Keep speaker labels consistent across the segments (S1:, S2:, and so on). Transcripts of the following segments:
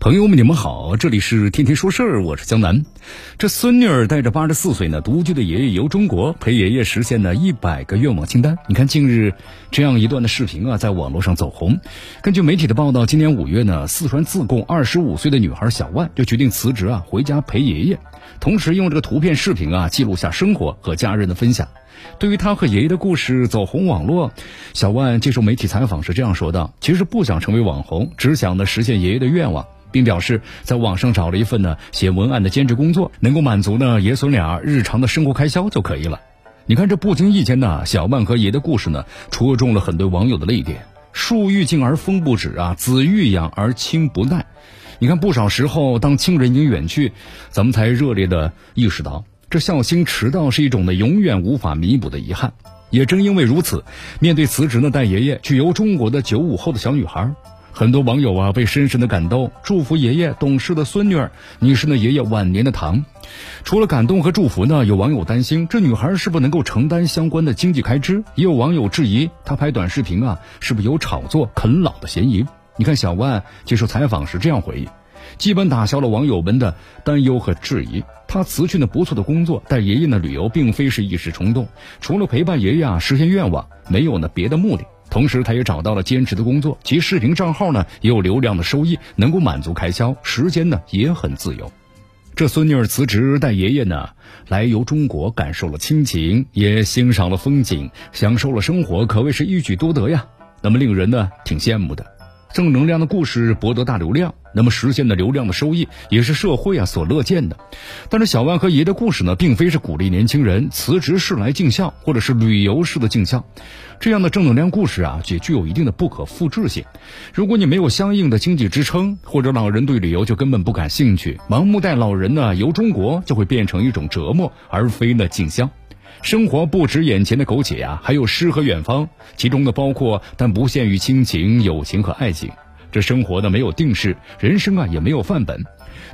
S1: 朋友们，你们好，这里是天天说事儿，我是江南。这孙女儿带着八十四岁呢独居的爷爷游中国，陪爷爷实现了一百个愿望清单。你看，近日这样一段的视频啊，在网络上走红。根据媒体的报道，今年五月呢，四川自贡二十五岁的女孩小万就决定辞职啊，回家陪爷爷，同时用这个图片、视频啊，记录下生活和家人的分享。对于她和爷爷的故事走红网络，小万接受媒体采访时这样说道：“其实不想成为网红，只想呢实现爷爷的愿望。”并表示，在网上找了一份呢写文案的兼职工作，能够满足呢爷孙俩日常的生活开销就可以了。你看，这不经意间呢，小万和爷的故事呢，戳中了很多网友的泪点。树欲静而风不止啊，子欲养而亲不待。你看，不少时候，当亲人已经远去，咱们才热烈的意识到，这孝心迟到是一种呢永远无法弥补的遗憾。也正因为如此，面对辞职呢带爷爷去游中国的九五后的小女孩。很多网友啊被深深的感动，祝福爷爷懂事的孙女儿，你是那爷爷晚年的糖。除了感动和祝福呢，有网友担心这女孩是不能够承担相关的经济开支，也有网友质疑她拍短视频啊是不是有炒作啃老的嫌疑。你看小万接受采访时这样回忆，基本打消了网友们的担忧和质疑。他辞去了不错的工作，带爷爷呢旅游，并非是一时冲动，除了陪伴爷爷啊实现愿望，没有呢别的目的。同时，他也找到了兼职的工作，其视频账号呢也有流量的收益，能够满足开销，时间呢也很自由。这孙女儿辞职带爷爷呢来游中国，感受了亲情，也欣赏了风景，享受了生活，可谓是一举多得呀。那么令人呢挺羡慕的，正能量的故事博得大流量。那么实现的流量的收益也是社会啊所乐见的，但是小万和爷的故事呢，并非是鼓励年轻人辞职式来尽孝，或者是旅游式的尽孝，这样的正能量故事啊，也具有一定的不可复制性。如果你没有相应的经济支撑，或者老人对旅游就根本不感兴趣，盲目带老人呢游中国就会变成一种折磨，而非呢尽孝。生活不止眼前的苟且呀，还有诗和远方，其中呢包括但不限于亲情、友情和爱情。这生活呢没有定式，人生啊也没有范本，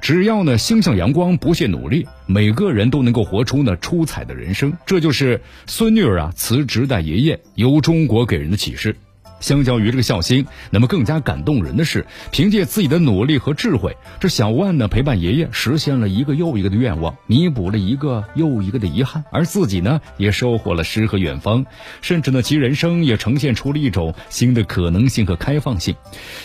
S1: 只要呢心向阳光，不懈努力，每个人都能够活出呢出彩的人生。这就是孙女儿啊辞职带爷爷游中国给人的启示。相较于这个孝心，那么更加感动人的是，凭借自己的努力和智慧，这小万呢陪伴爷爷实现了一个又一个的愿望，弥补了一个又一个的遗憾，而自己呢也收获了诗和远方，甚至呢其人生也呈现出了一种新的可能性和开放性。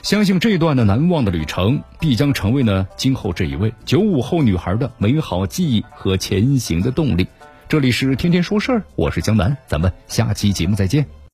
S1: 相信这段的难忘的旅程，必将成为呢今后这一位九五后女孩的美好记忆和前行的动力。这里是天天说事儿，我是江南，咱们下期节目再见。